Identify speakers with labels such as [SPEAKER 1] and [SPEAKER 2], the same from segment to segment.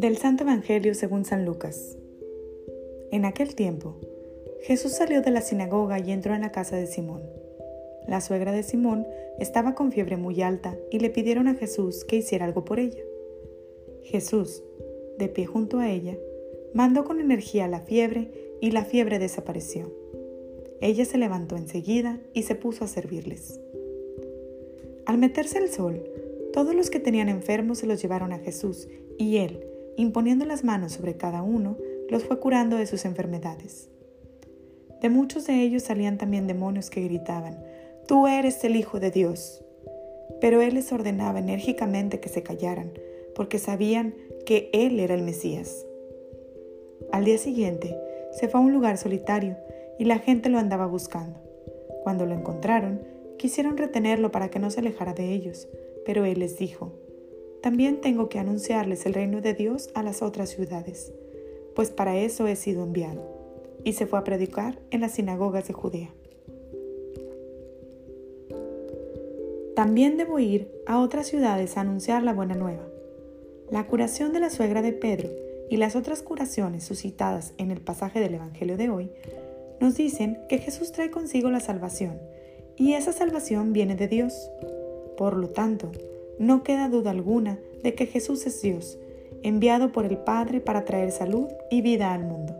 [SPEAKER 1] Del Santo Evangelio según San Lucas. En aquel tiempo, Jesús salió de la sinagoga y entró en la casa de Simón. La suegra de Simón estaba con fiebre muy alta y le pidieron a Jesús que hiciera algo por ella. Jesús, de pie junto a ella, mandó con energía la fiebre y la fiebre desapareció. Ella se levantó enseguida y se puso a servirles. Al meterse el sol, todos los que tenían enfermos se los llevaron a Jesús y él, imponiendo las manos sobre cada uno, los fue curando de sus enfermedades. De muchos de ellos salían también demonios que gritaban, Tú eres el Hijo de Dios. Pero él les ordenaba enérgicamente que se callaran, porque sabían que él era el Mesías. Al día siguiente, se fue a un lugar solitario y la gente lo andaba buscando. Cuando lo encontraron, quisieron retenerlo para que no se alejara de ellos, pero él les dijo, también tengo que anunciarles el reino de Dios a las otras ciudades, pues para eso he sido enviado. Y se fue a predicar en las sinagogas de Judea. También debo ir a otras ciudades a anunciar la buena nueva. La curación de la suegra de Pedro y las otras curaciones suscitadas en el pasaje del Evangelio de hoy nos dicen que Jesús trae consigo la salvación y esa salvación viene de Dios. Por lo tanto, no queda duda alguna de que Jesús es Dios, enviado por el Padre para traer salud y vida al mundo.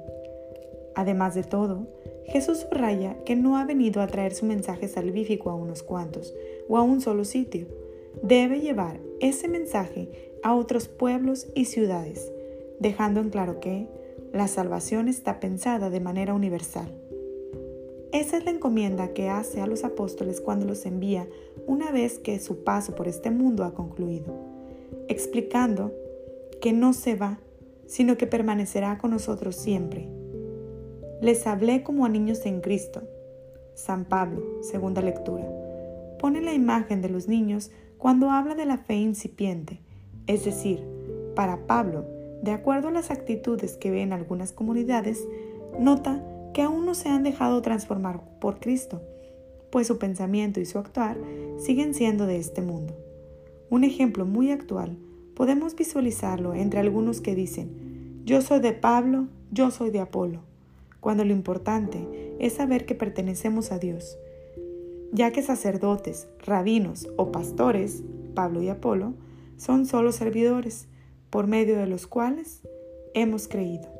[SPEAKER 1] Además de todo, Jesús subraya que no ha venido a traer su mensaje salvífico a unos cuantos o a un solo sitio. Debe llevar ese mensaje a otros pueblos y ciudades, dejando en claro que la salvación está pensada de manera universal. Esa es la encomienda que hace a los apóstoles cuando los envía una vez que su paso por este mundo ha concluido, explicando que no se va, sino que permanecerá con nosotros siempre. Les hablé como a niños en Cristo. San Pablo, segunda lectura, pone la imagen de los niños cuando habla de la fe incipiente, es decir, para Pablo, de acuerdo a las actitudes que ve en algunas comunidades, nota que aún no se han dejado transformar por Cristo, pues su pensamiento y su actuar siguen siendo de este mundo. Un ejemplo muy actual podemos visualizarlo entre algunos que dicen, yo soy de Pablo, yo soy de Apolo, cuando lo importante es saber que pertenecemos a Dios, ya que sacerdotes, rabinos o pastores, Pablo y Apolo, son solo servidores, por medio de los cuales hemos creído.